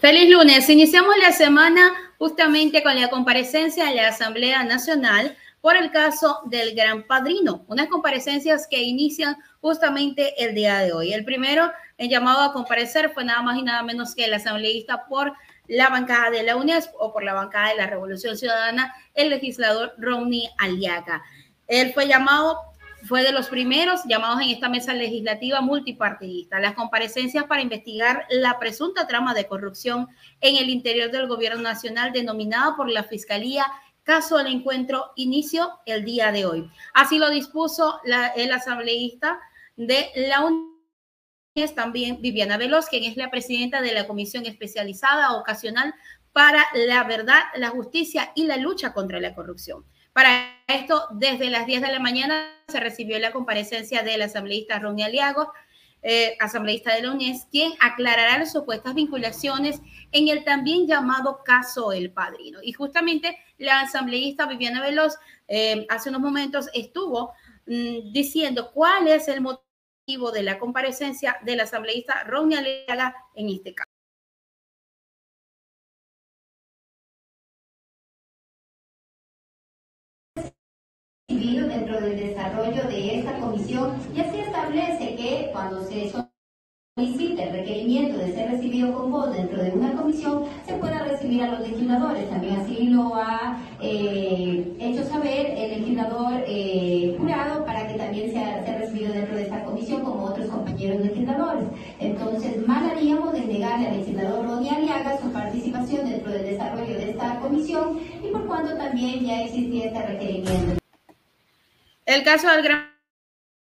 Feliz lunes. Iniciamos la semana justamente con la comparecencia de la Asamblea Nacional por el caso del Gran Padrino, unas comparecencias que inician justamente el día de hoy. El primero en llamado a comparecer fue nada más y nada menos que el asambleísta por la bancada de la UNESP o por la bancada de la Revolución Ciudadana, el legislador Ronnie Aliaga. Él fue llamado fue de los primeros llamados en esta mesa legislativa multipartidista. Las comparecencias para investigar la presunta trama de corrupción en el interior del gobierno nacional denominada por la Fiscalía caso del encuentro inicio el día de hoy. Así lo dispuso el asambleísta de la UNES, también Viviana Veloz, quien es la presidenta de la Comisión Especializada Ocasional para la Verdad, la Justicia y la Lucha contra la Corrupción. Para esto, desde las 10 de la mañana se recibió la comparecencia del asambleísta Ronnie Aliago, eh, asambleísta de la UNES, quien aclarará las supuestas vinculaciones en el también llamado caso El Padrino. Y justamente la asambleísta Viviana Veloz eh, hace unos momentos estuvo mm, diciendo cuál es el motivo de la comparecencia del asambleísta Ronnie Aliaga en este caso. Dentro del desarrollo de esta comisión y así establece que cuando se solicite el requerimiento de ser recibido con voz dentro de una comisión, se pueda recibir a los legisladores. También así lo ha eh, hecho saber el legislador eh, jurado para que también sea, sea, recibido dentro de esta comisión como otros compañeros legisladores. Entonces, mal haríamos de negarle al legislador Ronnie Aliaga su participación dentro del desarrollo de esta comisión y por cuanto también ya existía este requerimiento. El caso del gran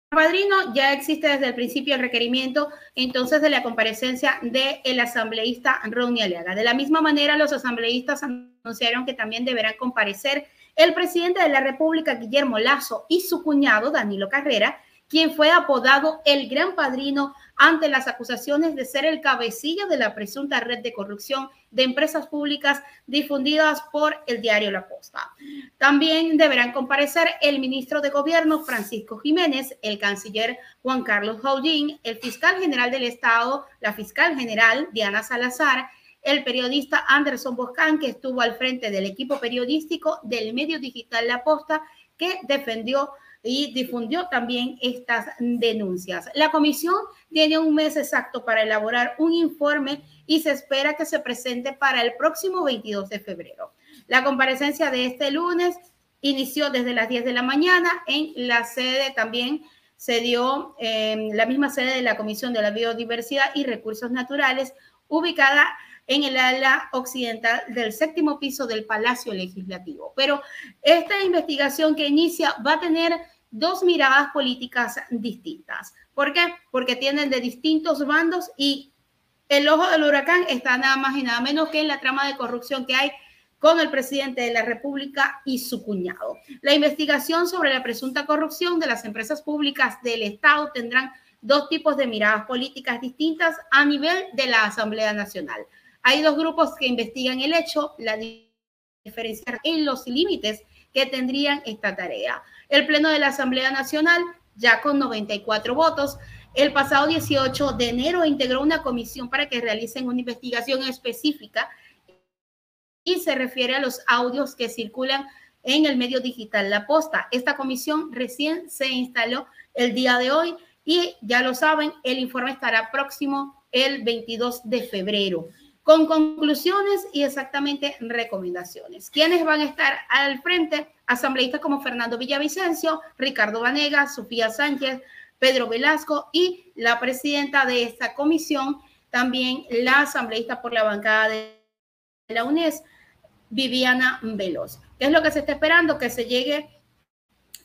padrino ya existe desde el principio el requerimiento entonces de la comparecencia del asambleísta Ronnie Aliaga. De la misma manera, los asambleístas anunciaron que también deberán comparecer el presidente de la República, Guillermo Lazo, y su cuñado, Danilo Carrera, quien fue apodado el gran padrino ante las acusaciones de ser el cabecilla de la presunta red de corrupción de empresas públicas difundidas por el diario La Posta. También deberán comparecer el ministro de Gobierno Francisco Jiménez, el canciller Juan Carlos Jaudín, el fiscal general del Estado, la fiscal general Diana Salazar, el periodista Anderson Boscán, que estuvo al frente del equipo periodístico del medio digital La Posta, que defendió y difundió también estas denuncias. La comisión tiene un mes exacto para elaborar un informe y se espera que se presente para el próximo 22 de febrero. La comparecencia de este lunes inició desde las 10 de la mañana en la sede también se dio en la misma sede de la Comisión de la Biodiversidad y Recursos Naturales, ubicada en el ala occidental del séptimo piso del Palacio Legislativo. Pero esta investigación que inicia va a tener dos miradas políticas distintas. ¿Por qué? Porque tienen de distintos bandos y el ojo del huracán está nada más y nada menos que en la trama de corrupción que hay con el presidente de la República y su cuñado. La investigación sobre la presunta corrupción de las empresas públicas del Estado tendrán dos tipos de miradas políticas distintas a nivel de la Asamblea Nacional. Hay dos grupos que investigan el hecho, la diferencia en los límites que tendrían esta tarea. El Pleno de la Asamblea Nacional, ya con 94 votos, el pasado 18 de enero integró una comisión para que realicen una investigación específica y se refiere a los audios que circulan en el medio digital La Posta. Esta comisión recién se instaló el día de hoy y ya lo saben, el informe estará próximo el 22 de febrero con conclusiones y exactamente recomendaciones. ¿Quiénes van a estar al frente? Asambleístas como Fernando Villavicencio, Ricardo Vanega, Sofía Sánchez, Pedro Velasco y la presidenta de esta comisión, también la asambleísta por la bancada de la UNES, Viviana Veloz. ¿Qué es lo que se está esperando? Que se llegue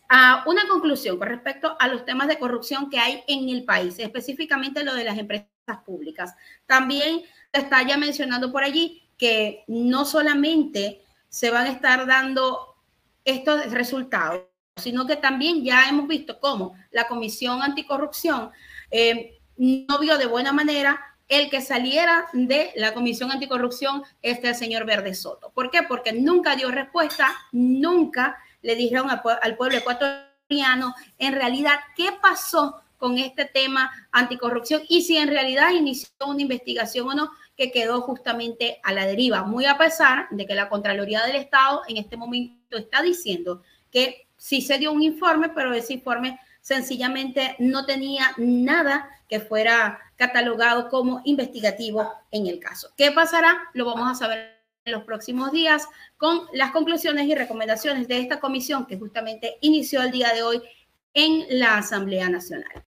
a una conclusión con respecto a los temas de corrupción que hay en el país, específicamente lo de las empresas públicas. También está ya mencionando por allí que no solamente se van a estar dando estos resultados, sino que también ya hemos visto cómo la Comisión Anticorrupción eh, no vio de buena manera el que saliera de la Comisión Anticorrupción este señor Verde Soto. ¿Por qué? Porque nunca dio respuesta, nunca le dijeron al pueblo ecuatoriano en realidad qué pasó con este tema anticorrupción y si en realidad inició una investigación o no que quedó justamente a la deriva, muy a pesar de que la Contraloría del Estado en este momento está diciendo que sí se dio un informe, pero ese informe sencillamente no tenía nada que fuera catalogado como investigativo en el caso. ¿Qué pasará? Lo vamos a saber en los próximos días con las conclusiones y recomendaciones de esta comisión que justamente inició el día de hoy en la Asamblea Nacional.